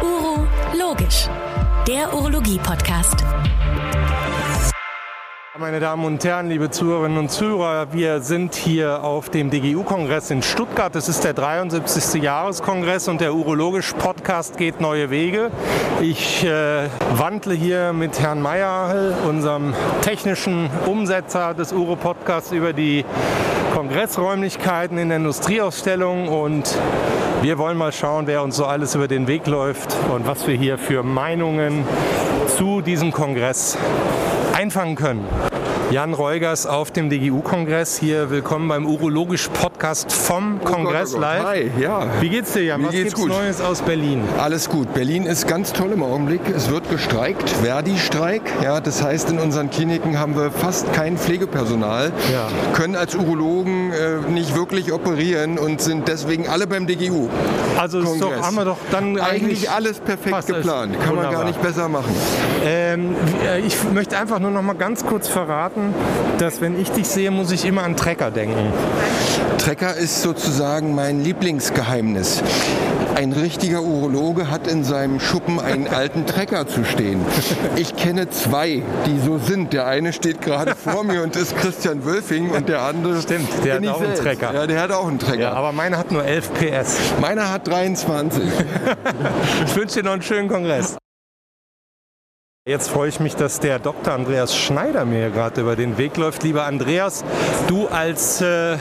Uro Logisch, der Urologie-Podcast. Meine Damen und Herren, liebe Zuhörerinnen und Zuhörer, wir sind hier auf dem DGU-Kongress in Stuttgart. Es ist der 73. Jahreskongress und der Urologisch-Podcast geht neue Wege. Ich äh, wandle hier mit Herrn Meyer, unserem technischen Umsetzer des Uro-Podcasts, über die Kongressräumlichkeiten in der Industrieausstellung und wir wollen mal schauen, wer uns so alles über den Weg läuft und was wir hier für Meinungen zu diesem Kongress einfangen können. Jan Reugers auf dem DGU-Kongress. Hier willkommen beim Urologisch-Podcast vom Oh Kongress Gott, oh Gott. live. Hi, ja. Wie geht's dir, Jan? Mir Was geht's gibt's gut. Neues aus Berlin? Alles gut. Berlin ist ganz toll im Augenblick. Es wird gestreikt, Verdi-Streik. Ja, das heißt, in unseren Kliniken haben wir fast kein Pflegepersonal, Ja. können als Urologen äh, nicht wirklich operieren und sind deswegen alle beim DGU. Also ist doch, Kongress. haben wir doch dann eigentlich, Eigentlich alles perfekt geplant. Kann man Wunderbar. gar nicht besser machen. Ähm, äh, ich möchte einfach nur noch mal ganz kurz verraten, dass wenn ich dich sehe, muss ich immer an Trecker denken. Trecker ist sozusagen mein Lieblingsgeheimnis. Ein richtiger Urologe hat in seinem Schuppen einen alten Trecker zu stehen. Ich kenne zwei, die so sind. Der eine steht gerade vor mir und ist Christian Wölfing und der andere Stimmt, der hat auch einen selbst. Trecker. Ja, der hat auch einen Trecker. Ja, aber meine hat nur 11 PS. Meiner hat 23. Ich wünsche dir noch einen schönen Kongress. Jetzt freue ich mich, dass der Dr. Andreas Schneider mir gerade über den Weg läuft. Lieber Andreas, du als, äh,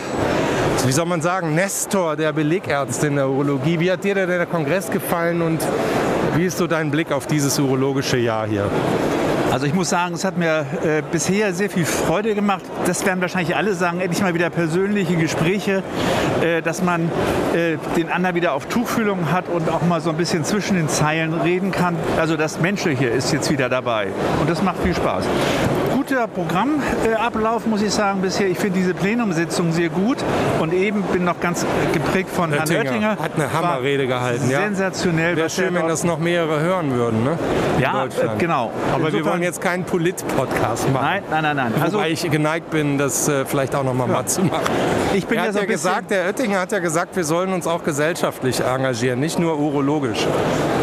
wie soll man sagen, Nestor der Belegärzte in der Urologie, wie hat dir denn der Kongress gefallen und wie ist so dein Blick auf dieses urologische Jahr hier? Also ich muss sagen, es hat mir äh, bisher sehr viel Freude gemacht. Das werden wahrscheinlich alle sagen, endlich mal wieder persönliche Gespräche, äh, dass man äh, den anderen wieder auf Tuchfühlung hat und auch mal so ein bisschen zwischen den Zeilen reden kann. Also das Menschliche ist jetzt wieder dabei und das macht viel Spaß. Guter Programmablauf, muss ich sagen, bisher. Ich finde diese Plenumsitzung sehr gut und eben bin noch ganz geprägt von Herrn Oettinger hat eine Hammerrede gehalten, ja. Sensationell. Wäre schön, wenn das noch mehrere hören würden, ne? In Ja, äh, genau. Aber wir Insofern- wollen jetzt keinen Polit-Podcast machen. Nein, nein, nein, nein. Also Wobei ich geneigt bin, das äh, vielleicht auch noch mal, mal zu machen. ich bin Er ja hat ja gesagt, der Oettinger hat ja gesagt, wir sollen uns auch gesellschaftlich engagieren, nicht nur urologisch.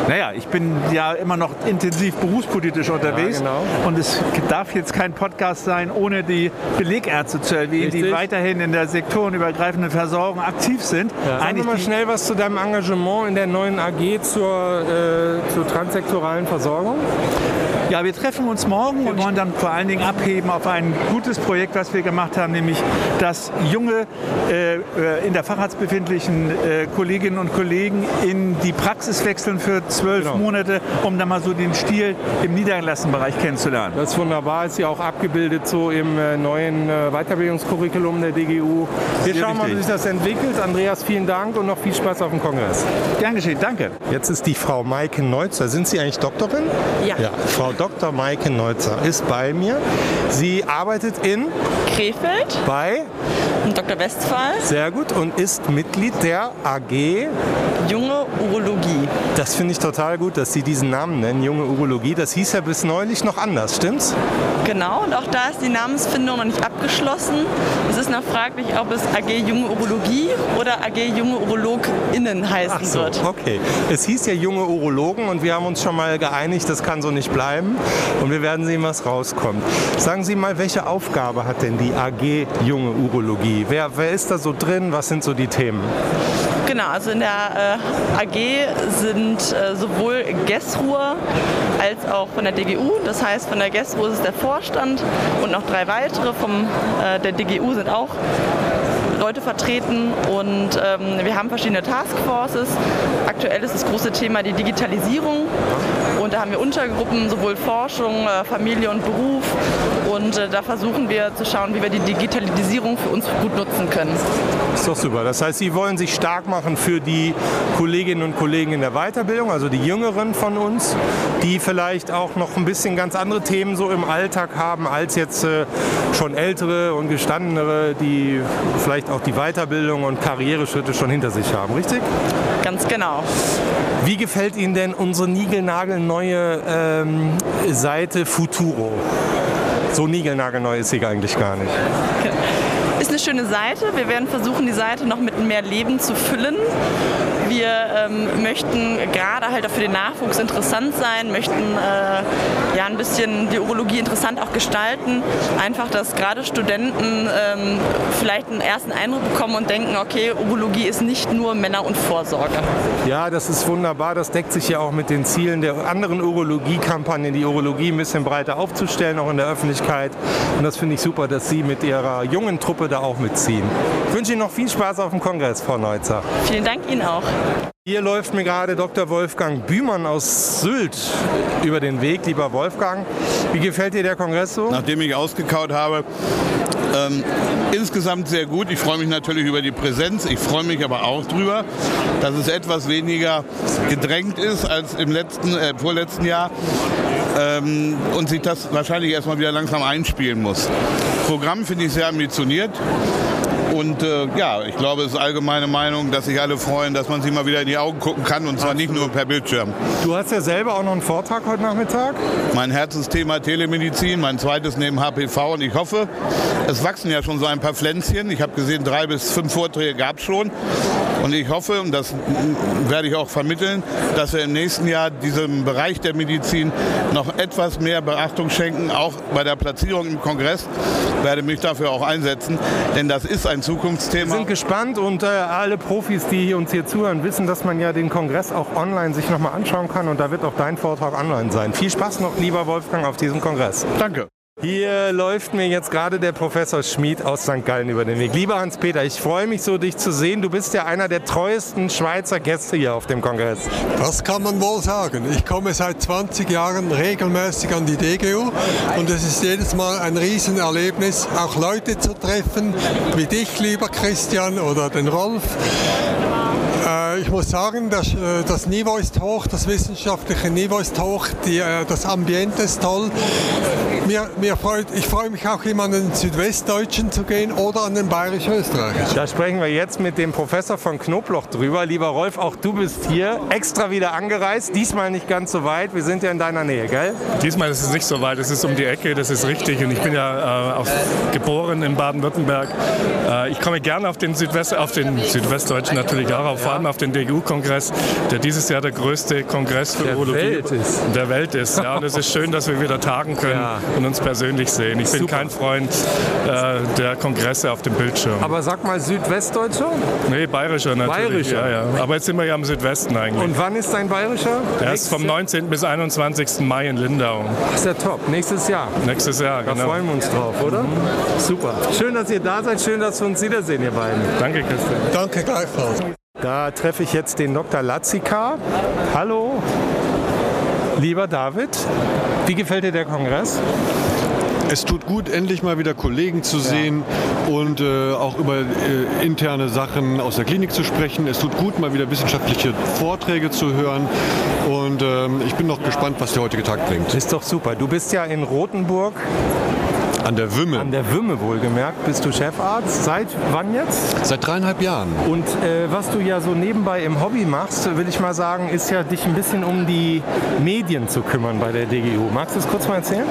Naja, ich bin ja immer noch intensiv berufspolitisch unterwegs. Ja, genau. Und es darf jetzt kein Podcast sein, ohne die Belegärzte zu erwähnen, die Richtig. weiterhin in der sektorenübergreifenden Versorgung aktiv sind. Wir Eigentlich mal die- schnell was zu deinem Engagement in der neuen AG zur, äh, zur transektoralen Versorgung. Ja, wir treffen uns morgen und wollen dann vor allen Dingen abheben auf ein gutes Projekt, was wir gemacht haben, nämlich dass junge, äh, in der Facharzt befindlichen äh, Kolleginnen und Kollegen in die Praxis wechseln für zwölf Genau. Monate, um dann mal so den Stil im Niedergelassenenbereich kennenzulernen. Das ist wunderbar, ist ja auch abgebildet so im äh, neuen äh, Weiterbildungskurriculum der DGU. Wir schauen mal, wie sich das entwickelt. Andreas, vielen Dank und noch viel Spaß auf dem Kongress. Gern geschehen, danke. Jetzt ist die Frau Maike Neutzer. Sind Sie eigentlich Doktorin? Ja. ja. Frau Dr. Maike Neutzer ist bei mir. Sie arbeitet in, Krefeld bei, Dr. Westphal, sehr gut, und ist Mitglied der AG. junge Urologie. Das finde ich total gut, dass Sie diesen Namen nennen, Junge Urologie. Das hieß ja bis neulich noch anders, stimmt's? Genau, und auch da ist die Namensfindung noch nicht abgeschlossen. Es ist noch fraglich, ob es AG Junge Urologie oder AG Junge UrologInnen heißen Ach so, wird. okay. Es hieß ja junge Urologen und wir haben uns schon mal geeinigt, das kann so nicht bleiben. Und wir werden sehen, was rauskommt. Sagen Sie mal, welche Aufgabe hat denn die AG Junge Urologie? Wer, wer ist da so drin? Was sind so die Themen? Genau, also in der äh, AG sind äh, sowohl GESRUHR als auch von der DGU. Das heißt, von der GESRUHR ist es der Vorstand und noch drei weitere vom äh, der DGU sind auch Leute vertreten und ähm, wir haben verschiedene Taskforces. Aktuell ist das große Thema die Digitalisierung und da haben wir Untergruppen, sowohl Forschung, äh, Familie und Beruf und äh, da versuchen wir zu schauen, wie wir die Digitalisierung für uns gut nutzen können. Ist doch super. Das heißt, Sie wollen sich stark machen für die Kolleginnen und Kollegen in der Weiterbildung, also die Jüngeren von uns, die vielleicht auch noch ein bisschen ganz andere Themen so im Alltag haben als jetzt äh, schon ältere und gestandenere, die vielleicht auch die Weiterbildung und Karriereschritte schon hinter sich haben, richtig? Ganz genau. Wie gefällt Ihnen denn unsere niegelnagelneue ähm, Seite Futuro? So niegelnagelneu ist sie eigentlich gar nicht. Ist eine schöne Seite. Wir werden versuchen, die Seite noch mit mehr Leben zu füllen. Wir ähm, möchten gerade halt auch für den Nachwuchs interessant sein, möchten äh, ja ein bisschen die Urologie interessant auch gestalten. Einfach, dass gerade Studenten ähm, vielleicht einen ersten Eindruck bekommen und denken, okay, Urologie ist nicht nur Männer- und Vorsorge. Ja, das ist wunderbar. Das deckt sich ja auch mit den Zielen der anderen Urologie-Kampagnen, die Urologie ein bisschen breiter aufzustellen, auch in der Öffentlichkeit. Und das finde ich super, dass Sie mit Ihrer jungen Truppe da auch mitziehen. Ich wünsche Ihnen noch viel Spaß auf dem Kongress, Frau Neutzer. Vielen Dank Ihnen auch. Hier läuft mir gerade Dr. Wolfgang Bühmann aus Sylt über den Weg. Lieber Wolfgang, wie gefällt dir der Kongress so? Nachdem ich ausgekaut habe, ähm, insgesamt sehr gut. Ich freue mich natürlich über die Präsenz. Ich freue mich aber auch darüber, dass es etwas weniger gedrängt ist als im letzten, äh, vorletzten Jahr ähm, und sich das wahrscheinlich erstmal wieder langsam einspielen muss. Programm finde ich sehr ambitioniert. Und äh, ja, ich glaube, es ist allgemeine Meinung, dass sich alle freuen, dass man sich mal wieder in die Augen gucken kann und zwar nicht nur per Bildschirm. Du hast ja selber auch noch einen Vortrag heute Nachmittag. Mein Herzensthema Telemedizin, mein zweites neben HPV und ich hoffe, es wachsen ja schon so ein paar Pflänzchen. Ich habe gesehen, drei bis fünf Vorträge gab es schon. Und ich hoffe, und das werde ich auch vermitteln, dass wir im nächsten Jahr diesem Bereich der Medizin noch etwas mehr Beachtung schenken, auch bei der Platzierung im Kongress. Ich werde mich dafür auch einsetzen, denn das ist ein Zukunftsthema. Wir sind gespannt und äh, alle Profis, die uns hier zuhören, wissen, dass man ja den Kongress auch online sich nochmal anschauen kann und da wird auch dein Vortrag online sein. Viel Spaß noch, lieber Wolfgang, auf diesem Kongress. Danke. Hier läuft mir jetzt gerade der Professor Schmid aus St. Gallen über den Weg. Lieber Hans-Peter, ich freue mich so, dich zu sehen. Du bist ja einer der treuesten Schweizer Gäste hier auf dem Kongress. Das kann man wohl sagen. Ich komme seit 20 Jahren regelmäßig an die DGU und es ist jedes Mal ein Riesenerlebnis, auch Leute zu treffen, wie dich, lieber Christian, oder den Rolf. Äh, ich muss sagen, das, äh, das, Niveau ist hoch, das wissenschaftliche Niveau ist hoch, die, äh, das Ambiente ist toll. Mir, mir freut, ich freue mich auch immer an den Südwestdeutschen zu gehen oder an den Bayerisch-Österreichischen. Da sprechen wir jetzt mit dem Professor von Knobloch drüber. Lieber Rolf, auch du bist hier extra wieder angereist, diesmal nicht ganz so weit. Wir sind ja in deiner Nähe, gell? Diesmal ist es nicht so weit, es ist um die Ecke, das ist richtig. Und ich bin ja äh, auf, geboren in Baden-Württemberg. Äh, ich komme gerne auf den, Südwest, auf den Südwestdeutschen natürlich auch, auf, vor allem auf den DGU-Kongress, der dieses Jahr der größte Kongress für der Urologie Welt ist. der Welt ist. Ja, und es ist schön, dass wir wieder tagen können Ja. und uns persönlich sehen. Ich bin Super. kein Freund äh, der Kongresse auf dem Bildschirm. Aber sag mal Südwestdeutscher. nee, bayerischer natürlich. Bayerischer. Ja, ja. Aber jetzt sind wir ja im Südwesten eigentlich. Und wann ist dein bayerischer? der ist vom 19. bis 21. Mai in Lindau. Ach, ist ja top. Nächstes Jahr. Nächstes Jahr, Da genau. freuen wir uns drauf, oder? Super. Schön, dass ihr da seid. Schön, dass wir uns wiedersehen, ihr beiden. Danke, Christian. Danke gleichfalls. Da treffe ich jetzt den Dr. Latzika. Hallo. Lieber David, wie gefällt dir der Kongress? Es tut gut, endlich mal wieder Kollegen zu sehen und äh, auch über äh, interne Sachen aus der Klinik zu sprechen. Es tut gut, mal wieder wissenschaftliche Vorträge zu hören. Und ähm, ich bin noch gespannt, was der heutige Tag bringt. Ist doch super. Du bist ja in Rothenburg, An der Wümme. an der Wümme wohlgemerkt, bist du Chefarzt. Seit wann jetzt? Seit dreieinhalb Jahren. Und äh, was du ja so nebenbei im Hobby machst, will ich mal sagen, ist ja dich ein bisschen um die Medien zu kümmern bei der DGU. Magst du es kurz mal erzählen?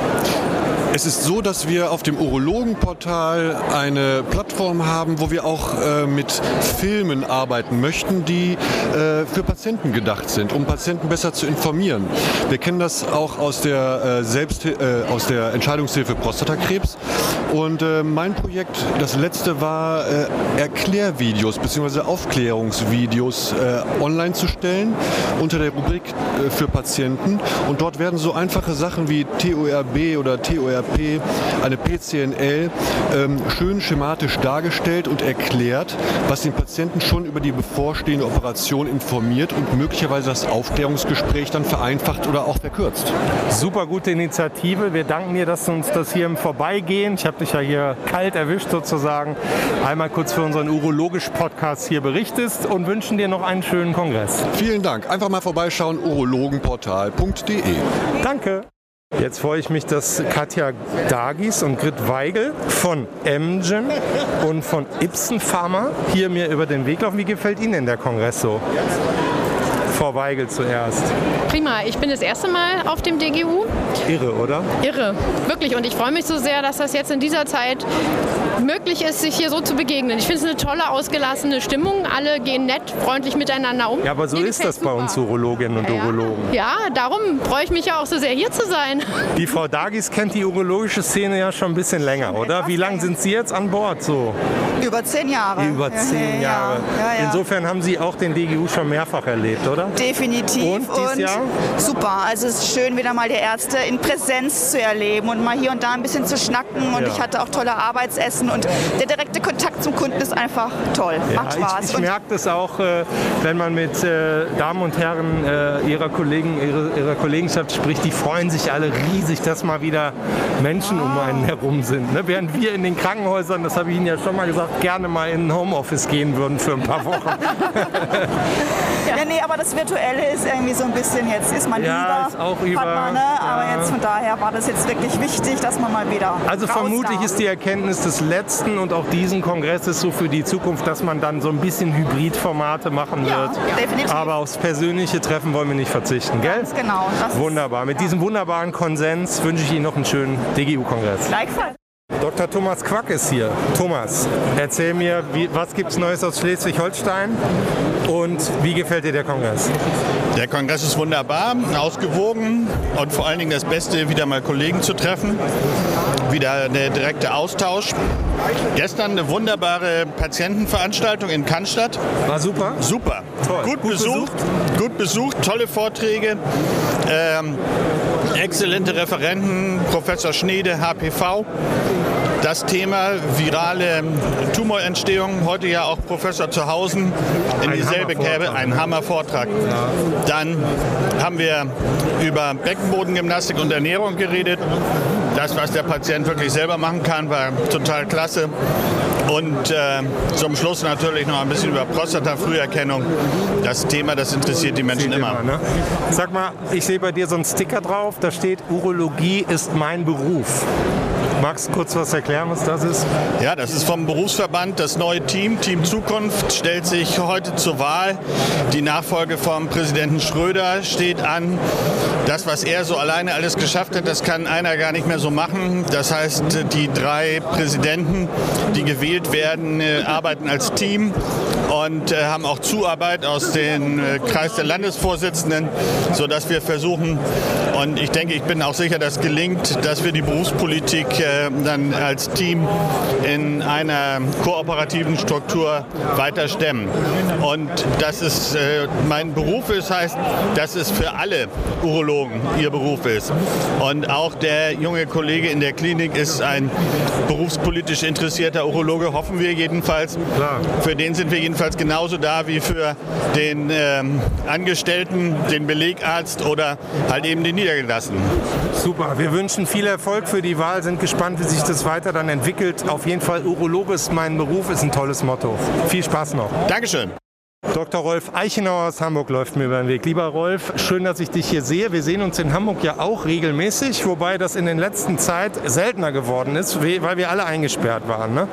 Es ist so, dass wir auf dem Urologenportal eine Plattform haben, wo wir auch äh, mit Filmen arbeiten möchten, die äh, für Patienten gedacht sind, um Patienten besser zu informieren. Wir kennen das auch aus der, äh, Selbst äh, aus der Entscheidungshilfe Prostatakrebs. Und äh, mein Projekt, das letzte war, äh, Erklärvideos bzw. Aufklärungsvideos online zu stellen unter der Rubrik für Patienten. Und dort werden so einfache Sachen wie TORB oder TORP, eine PCNL, ähm, schön schematisch dargestellt und erklärt, was den Patienten schon über die bevorstehende Operation informiert und möglicherweise das Aufklärungsgespräch dann vereinfacht oder auch verkürzt. Super gute Initiative. Wir danken dir, dass du uns das hier im Vorbeigehen, ich habe dich ja hier kalt erwischt sozusagen, einmal kurz für unseren Urologisch-Podcast hier berichtest und wünschen dir noch einen schönen Kongress. Vielen Dank. Einfach mal vorbeischauen, urologenportal.de. Danke. Jetzt freue ich mich, dass Katja Dagis und Grit Weigel von Amgen und von Ibsen Pharma hier mir über den Weg laufen. Wie gefällt Ihnen denn der Kongress so? Frau Weigel zuerst. Prima, ich bin das erste Mal auf dem DGU. Irre, oder? Irre, wirklich. Und ich freue mich so sehr, dass das jetzt in dieser Zeit möglich ist, sich hier so zu begegnen. Ich finde es eine tolle, ausgelassene Stimmung. Alle gehen nett, freundlich miteinander um. Ja, aber so Mir ist das bei super. uns Urologinnen und Ja. Urologen. Ja, darum freue ich mich ja auch so sehr, hier zu sein. Die Frau Dagis kennt die urologische Szene ja schon ein bisschen länger, oder? Wie lange sind Sie jetzt an Bord? So Über zehn Jahre. über zehn Ja, Jahre. Ja, ja. Insofern haben Sie auch den DGU schon mehrfach erlebt, oder? Definitiv. Und dieses Jahr? super. Also es ist schön, wieder mal die Ärzte in Präsenz zu erleben und mal hier und da ein bisschen zu schnacken. Und Ja. ich hatte auch tolle Arbeitsessen und der direkte Kontakt zum Kunden ist einfach toll. Macht Ja, Spaß. ich, ich merke das auch, äh, wenn man mit äh, Damen und Herren äh, ihrer, Kollegen, ihrer, ihrer Kollegenschaft spricht, die freuen sich alle riesig, dass mal wieder Menschen um einen herum sind. Ne? Während wir in den Krankenhäusern, das habe ich Ihnen ja schon mal gesagt, gerne mal in ein Homeoffice gehen würden für ein paar Wochen. ja, nee, aber das Virtuelle ist irgendwie so ein bisschen jetzt, ist man Ja, lieber, ist auch über, man, ne? aber ja. jetzt von daher war das jetzt wirklich wichtig, dass man mal wieder Also vermutlich darf. ist die Erkenntnis des letzten und auch diesen Kongresses so für die Zukunft, dass man dann so ein bisschen Hybridformate machen Ja, wird. definitiv. Aber aufs persönliche Treffen wollen wir nicht verzichten, gell? Ganz genau. Das ist Wunderbar. Mit diesem wunderbaren Konsens wünsche ich Ihnen noch einen schönen DGU-Kongress. gleichfalls. Dr. Thomas Quack ist hier. Thomas, erzähl mir, wie, was gibt es Neues aus Schleswig-Holstein und wie gefällt dir der Kongress? Der Kongress ist wunderbar, ausgewogen und vor allen Dingen das Beste, wieder mal Kollegen zu treffen. Wieder der direkte Austausch. Gestern eine wunderbare Patientenveranstaltung in Cannstatt. War super? Super. Toll. Gut, Gut besucht, gut besucht, tolle Vorträge. Ähm, exzellente Referenten, Professor Schneede, HPV. Das Thema virale Tumorentstehung, heute ja auch Professor Zuhausen in Ein dieselbe Kerbe, ein ne? Hammervortrag. Dann haben wir über Beckenbodengymnastik und Ernährung geredet. Das, was der Patient wirklich selber machen kann, war total klasse. Und äh, zum Schluss natürlich noch ein bisschen über Prostata-Früherkennung. Das Thema, das interessiert die Menschen immer. ne? Sag mal, ich sehe bei dir so einen Sticker drauf, da steht Urologie ist mein Beruf. Magst du kurz was erklären, was das ist? Ja, das ist vom Berufsverband das neue Team. Team Zukunft stellt sich heute zur Wahl. Die Nachfolge vom Präsidenten Schröder steht an. Das, was er so alleine alles geschafft hat, das kann einer gar nicht mehr so machen. Das heißt, die drei Präsidenten, die gewählt werden, äh, arbeiten als Team und äh, haben auch Zuarbeit aus dem äh, Kreis der Landesvorsitzenden, sodass wir versuchen, und ich denke, ich bin auch sicher, dass gelingt, dass wir die Berufspolitik äh, dann als Team in einer kooperativen Struktur weiter stemmen. Und das ist äh, mein Beruf ist, heißt, dass es für alle Urologen ihr Beruf ist. Und auch der junge Kollege in der Klinik ist ein berufspolitisch interessierter Urologe, hoffen wir jedenfalls. Für den sind wir jedenfalls genauso da wie für den ähm, Angestellten, den Belegarzt oder halt eben den Niedergelassenen. Super, wir wünschen viel Erfolg für die Wahl, sind gespannt, wie sich das weiter dann entwickelt. Auf jeden Fall Urologe ist mein Beruf, ist ein tolles Motto. Viel Spaß noch. Dankeschön. Dr. Rolf Eichenauer aus Hamburg läuft mir über den Weg. Lieber Rolf, schön, dass ich dich hier sehe. Wir sehen uns in Hamburg ja auch regelmäßig, wobei das in der letzten Zeit seltener geworden ist, we- weil wir alle eingesperrt waren. Ne?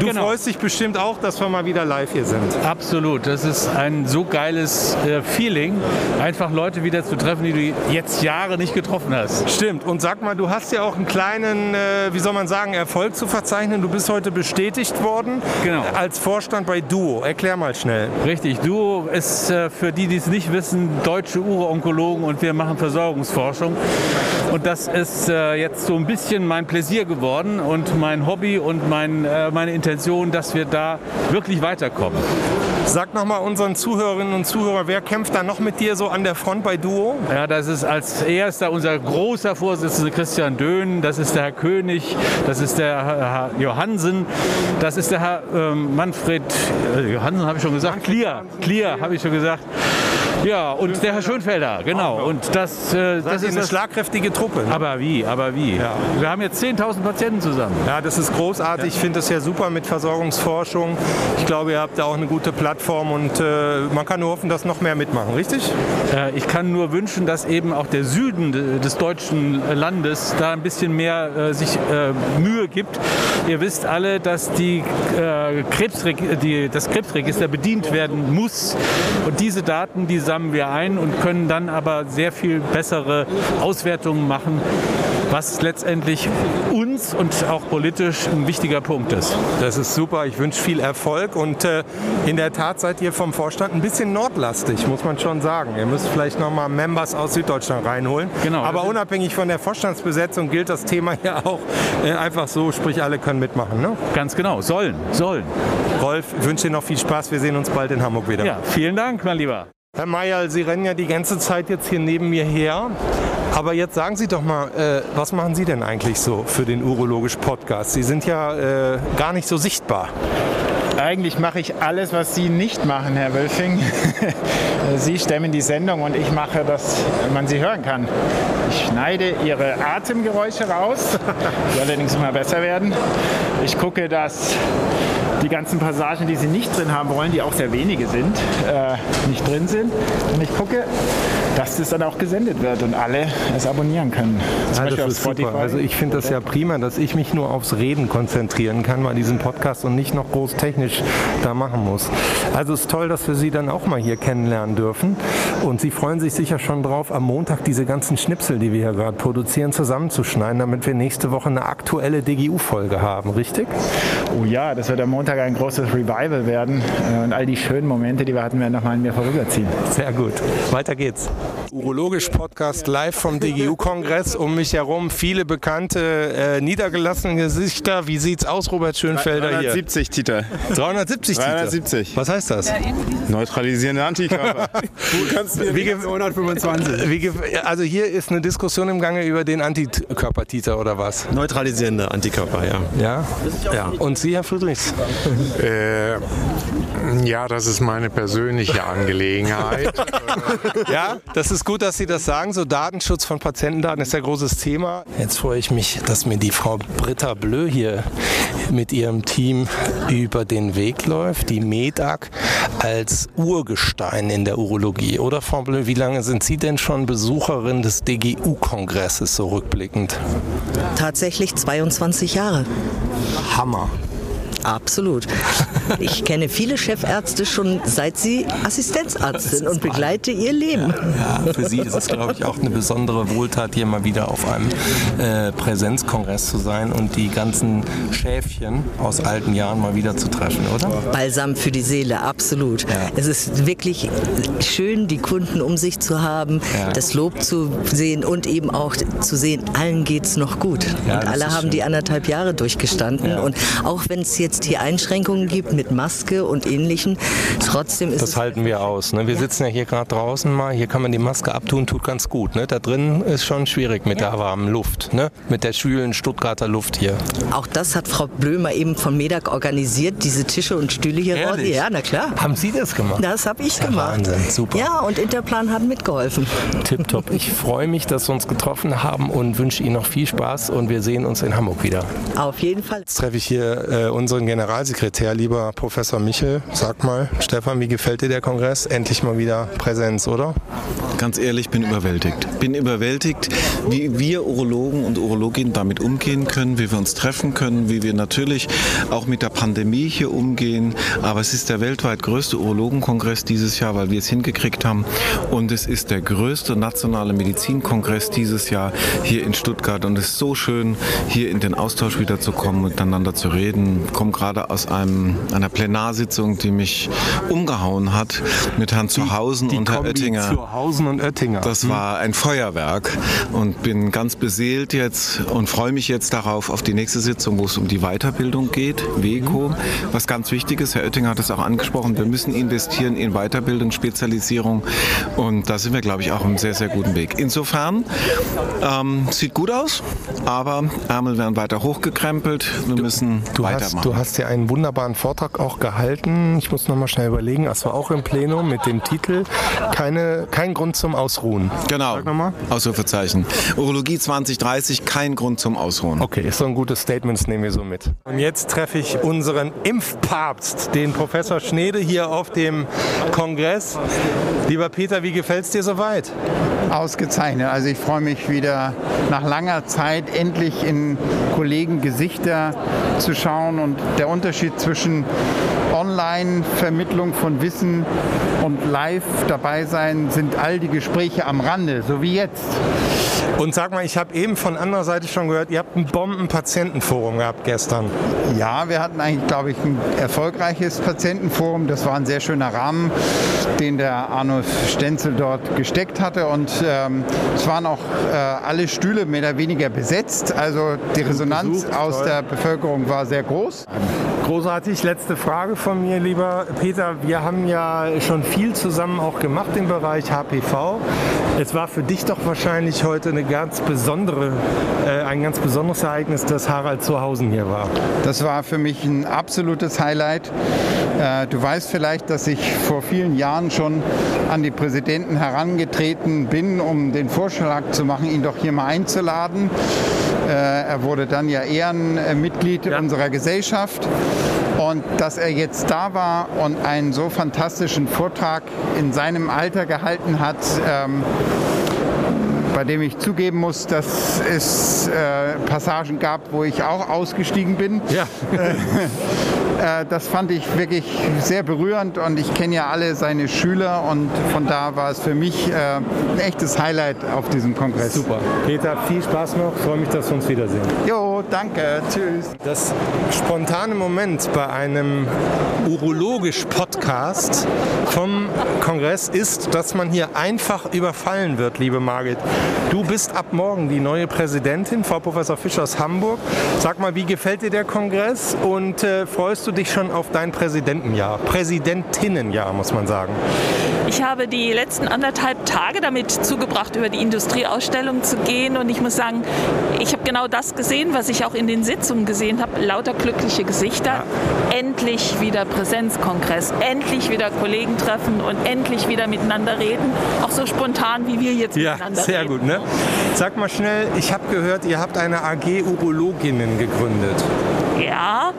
Du Genau. freust dich bestimmt auch, dass wir mal wieder live hier sind. Absolut. Das ist ein so geiles äh, Feeling, einfach Leute wieder zu treffen, die du jetzt Jahre nicht getroffen hast. Stimmt. Und sag mal, du hast ja auch einen kleinen, äh, wie soll man sagen, Erfolg zu verzeichnen. Du bist heute bestätigt worden Genau. als Vorstand bei Duo. Erklär mal schnell. Richtig. Duo ist äh, für die, die es nicht wissen, deutsche Uro-Onkologen und wir machen Versorgungsforschung. Und das ist äh, jetzt so ein bisschen mein Pläsier geworden und mein Hobby und mein, äh, meine Intention, dass wir da wirklich weiterkommen. Sag noch mal unseren Zuhörerinnen und Zuhörern, wer kämpft da noch mit dir so an der Front bei Duo? Ja, das ist als erster unser großer Vorsitzender Christian Döhn, das ist der Herr König, das ist der Herr Johansen, das ist der Herr ähm, Manfred äh, Johansen, habe ich schon gesagt, Klier, Klier habe ich schon gesagt. Ja, und der Herr Schönfelder, genau. Und das, äh, das ist eine das, schlagkräftige Truppe. ne? aber wie, aber wie? Wir haben jetzt 10.000 Patienten zusammen. Ja, das ist großartig. Ich finde das ja super mit Versorgungsforschung. Ich glaube, ihr habt da auch eine gute Plattform und äh, man kann nur hoffen, dass noch mehr mitmachen, richtig? Äh, Ich kann nur wünschen, dass eben auch der Süden de- des deutschen Landes da ein bisschen mehr äh, sich äh, Mühe gibt. Ihr wisst alle, dass die, äh, Krebsreg die, das Krebsregister bedient werden muss. Und diese Daten, die sammeln wir ein und können dann aber sehr viel bessere Auswertungen machen was letztendlich uns und auch politisch ein wichtiger Punkt ist. Das ist super. Ich wünsche viel Erfolg und äh, in der Tat seid ihr vom Vorstand ein bisschen nordlastig, muss man schon sagen. Ihr müsst vielleicht noch mal Members aus Süddeutschland reinholen. Genau. Aber unabhängig von der Vorstandsbesetzung gilt das Thema ja auch äh, einfach so, sprich alle können mitmachen. Ne? Ganz genau, sollen, sollen. Rolf, ich wünsche dir noch viel Spaß. Wir sehen uns bald in Hamburg wieder. Ja, vielen Dank, mein Lieber. Herr Mayal, Sie rennen ja die ganze Zeit jetzt hier neben mir her. Aber jetzt sagen Sie doch mal, äh, was machen Sie denn eigentlich so für den Urologisch Podcast? Sie sind ja äh, gar nicht so sichtbar. Eigentlich mache ich alles, was Sie nicht machen, Herr Wölfing. Sie stemmen die Sendung und ich mache, dass man sie hören kann. Ich schneide Ihre Atemgeräusche raus, die allerdings immer besser werden. Ich gucke, dass die ganzen Passagen, die Sie nicht drin haben wollen, die auch sehr wenige sind, äh, nicht drin sind. Und ich gucke, dass das dann auch gesendet wird und alle es abonnieren können. Zum Ja, das ist super. Spotify. Also ich finde das ja prima, dass ich mich nur aufs Reden konzentrieren kann bei diesem Podcast und nicht noch groß technisch da machen muss. Also es ist toll, dass wir Sie dann auch mal hier kennenlernen dürfen. Und Sie freuen sich sicher schon drauf, am Montag diese ganzen Schnipsel, die wir hier gerade produzieren, zusammenzuschneiden, damit wir nächste Woche eine aktuelle DGU-Folge haben, richtig? Oh ja, das wird am Montag ein großes Revival werden äh, und all die schönen Momente, die wir hatten, werden nochmal an mir vorüberziehen. Sehr gut. Weiter geht's. Urologisch Podcast live vom DGU-Kongress. Um mich herum viele bekannte, äh, niedergelassene Gesichter. Wie sieht's aus, Robert Schönfelder hier? 370 Titel. 370 Titel? 370. Was heißt das? Neutralisierende Antikörper. du kannst mir Wie ge- 125. Wie, also hier ist eine Diskussion im Gange über den Antikörpertiter oder was? Neutralisierende Antikörper, ja. Ja? Ja. Und Sie, Herr Friedrichs? Äh, ja, das ist meine persönliche Angelegenheit. Ja, das ist gut, dass Sie das sagen. So Datenschutz von Patientendaten ist ja großes Thema. Jetzt freue ich mich, dass mir die Frau Britta Blö hier mit ihrem Team über den Weg läuft. Die MEDAG als Urgestein in der Urologie. Oder Frau Blö, wie lange sind Sie denn schon Besucherin des DGU-Kongresses so rückblickend? Tatsächlich 22 Jahre. Hammer. Absolut. Ich kenne viele Chefärzte schon seit sie Assistenzarzt sind und begleite ihr Leben. Ja, für Sie ist es, glaube ich, auch eine besondere Wohltat, hier mal wieder auf einem äh, Präsenzkongress zu sein und die ganzen Schäfchen aus alten Jahren mal wieder zu treffen, oder? Balsam für die Seele, absolut. Es ist wirklich schön, die Kunden um sich zu haben, Ja. das Lob zu sehen und eben auch zu sehen, allen geht's noch gut. Ja, und alle haben schön. die anderthalb Jahre durchgestanden. Ja. Und auch wenn es jetzt hier Einschränkungen gibt mit Maske und Ähnlichem, trotzdem ist Das es halten wir aus. Ne? Wir sitzen ja hier gerade draußen mal. Hier kann man die Maske abtun, tut ganz gut. Ne? Da drin ist schon schwierig mit der warmen Luft. Ne? Mit der schwülen Stuttgarter Luft hier. Auch das hat Frau Blömer eben von MEDAG organisiert, diese Tische und Stühle hier raus. Ehrlich? Ja, na klar. Haben Sie das gemacht? Das habe ich Ja, gemacht. Wahnsinn, super. Ja, und Interplan hat mitgeholfen. Tipptopp. Ich freue mich, dass wir uns getroffen haben und wünsche Ihnen noch viel Spaß und wir sehen uns in Hamburg wieder. Auf jeden Fall. Jetzt treffe ich hier äh, unseren Generalsekretär, lieber Professor Michel. Sag mal, Stefan, wie gefällt dir der Kongress? Endlich mal wieder Präsenz, oder? Ganz ehrlich, bin überwältigt. Bin überwältigt, wie wir Urologen und Urologinnen damit umgehen können, wie wir uns treffen können, wie wir natürlich auch mit der Pandemie hier umgehen. Aber es ist der weltweit größte Urologenkongress dieses Jahr, weil wir es hingekriegt haben. Und es ist der größte nationale Medizinkongress dieses Jahr hier in Stuttgart. Und es ist so schön, hier in den Austausch wieder zu kommen, miteinander zu reden. Komme gerade aus einem, einer Plenarsitzung, die mich umgehauen hat mit Herrn Zuhausen und Herr Kombi Oettinger. Zuhausen und Oettinger. Das war ein Feuerwerk und bin ganz beseelt jetzt und freue mich jetzt darauf, auf die nächste Sitzung, wo es um die Weiterbildung geht, WECO. Was ganz wichtig ist, Herr Oettinger hat es auch angesprochen, wir müssen investieren in Weiterbildung, Spezialisierung und da sind wir, glaube ich, auch auf einem sehr, sehr guten Weg. Insofern ähm, sieht gut aus, aber Ärmel werden weiter hochgekrempelt. Wir müssen Du weitermachen. hast, du hast ja einen wunderbaren Vortrag auch gehalten. Ich muss noch mal schnell überlegen. Das war auch im Plenum mit dem Titel keine, Kein Grund zum Ausruhen. Genau. Ausrufezeichen. Urologie 2030, kein Grund zum Ausruhen. Okay, ist so ein gutes Statement, das nehmen wir so mit. Und jetzt treffe ich unseren Impfpapst, den Professor Schnede, hier auf dem Kongress. Lieber Peter, wie gefällt es dir soweit? Ausgezeichnet. Also ich freue mich wieder nach langer Zeit endlich in Kollegen Gesichter zu schauen und der Unterschied zwischen Online-Vermittlung von Wissen und live dabei sein sind all die Gespräche am Rande, so wie jetzt. Und sag mal, ich habe eben von anderer Seite schon gehört, ihr habt ein Bomben-Patientenforum gehabt gestern. Ja, wir hatten eigentlich, glaube ich, ein erfolgreiches Patientenforum. Das war ein sehr schöner Rahmen, den der Arno Stenzel dort gesteckt hatte. Und ähm, es waren auch äh, alle Stühle mehr oder weniger besetzt. Also die Resonanz aus toll. der Bevölkerung war sehr groß. Großartig. Letzte Frage von mir, lieber Peter. Wir haben ja schon viel zusammen auch gemacht im Bereich HPV. Es war für dich doch wahrscheinlich heute eine ganz besondere, äh, ein ganz besonderes Ereignis, dass Harald Zuhausen hier war. Das war für mich ein absolutes Highlight. Äh, Du weißt vielleicht, dass ich vor vielen Jahren schon an die Präsidenten herangetreten bin, um den Vorschlag zu machen, ihn doch hier mal einzuladen. Äh, Er wurde dann ja Ehrenmitglied unserer Gesellschaft. Und dass er jetzt da war und einen so fantastischen Vortrag in seinem Alter gehalten hat, ähm, bei dem ich zugeben muss, dass es äh, Passagen gab, wo ich auch ausgestiegen bin. Ja. Äh, das fand ich wirklich sehr berührend und ich kenne ja alle seine Schüler und von da war es für mich äh, ein echtes Highlight auf diesem Kongress. Super. Peter, viel Spaß noch. Freue mich, dass wir uns wiedersehen. Jo, danke. Tschüss. Das spontane Moment bei einem Urologisch-Podcast vom Kongress ist, dass man hier einfach überfallen wird, liebe Margit. Du bist ab morgen die neue Präsidentin, Frau Professor Fischer aus Hamburg. Sag mal, wie gefällt dir der Kongress und äh, freust du dich schon auf dein Präsidentenjahr? Präsidentinnenjahr, muss man sagen. Ich habe die letzten anderthalb Tage damit zugebracht, über die Industrieausstellung zu gehen. Und ich muss sagen, ich habe genau das gesehen, was ich auch in den Sitzungen gesehen habe. Lauter glückliche Gesichter. Endlich wieder Präsenzkongress. Endlich wieder Kollegen treffen und endlich wieder miteinander reden. Auch so spontan, wie wir jetzt Ja, miteinander sehr reden. gut. Ne? Sag mal schnell, ich habe gehört, ihr habt eine AG Urologinnen gegründet. Ja,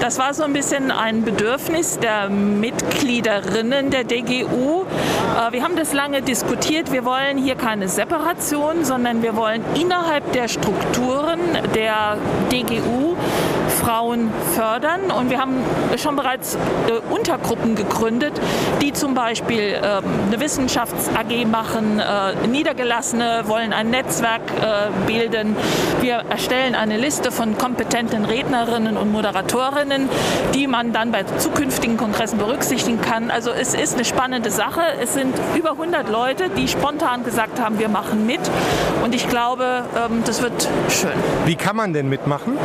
das war so ein bisschen ein Bedürfnis der Mitgliederinnen der DGU. Äh, Wir haben das lange diskutiert. Wir wollen hier keine Separation, sondern wir wollen innerhalb der Strukturen der DGU Frauen fördern. Und wir haben schon bereits äh, Untergruppen gegründet, die zum Beispiel ähm, eine Wissenschafts-AG machen. Äh, Niedergelassene wollen ein Netzwerk äh, bilden. Wir erstellen eine Liste von kompetenten Rednerinnen und Moderatorinnen, die man dann bei zukünftigen Kongressen berücksichtigen kann. Also es ist eine spannende Sache. Es sind über 100 Leute, die spontan gesagt haben, wir machen mit. Und ich glaube, ähm, das wird schön. Wie kann man denn mitmachen?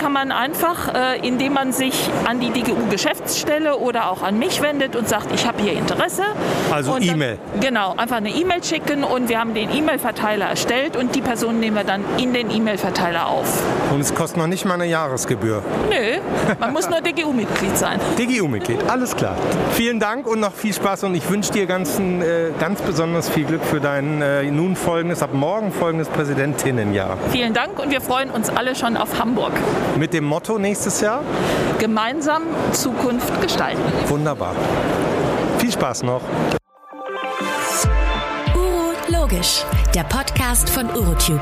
Kann man einfach, äh, indem man sich an die DGU-Geschäftsstelle oder auch an mich wendet und sagt, ich habe hier Interesse. Also E-Mail. Genau, einfach eine E-Mail schicken und wir haben den E-Mail-Verteiler erstellt und die Person nehmen wir dann in den E-Mail-Verteiler auf. Und es kostet noch nicht mal eine Jahresgebühr. Nö, man muss nur DGU-Mitglied sein. DGU-Mitglied, alles klar. Vielen Dank und noch viel Spaß und ich wünsche dir ganz, äh, ganz besonders viel Glück für dein äh, nun folgendes, ab morgen folgendes Präsidentinnenjahr. Vielen Dank und wir freuen uns alle schon auf Hamburg. Mit dem Motto nächstes Jahr? Gemeinsam Zukunft gestalten. Wunderbar. Viel Spaß noch. Uro Logisch, der Podcast von Urotube.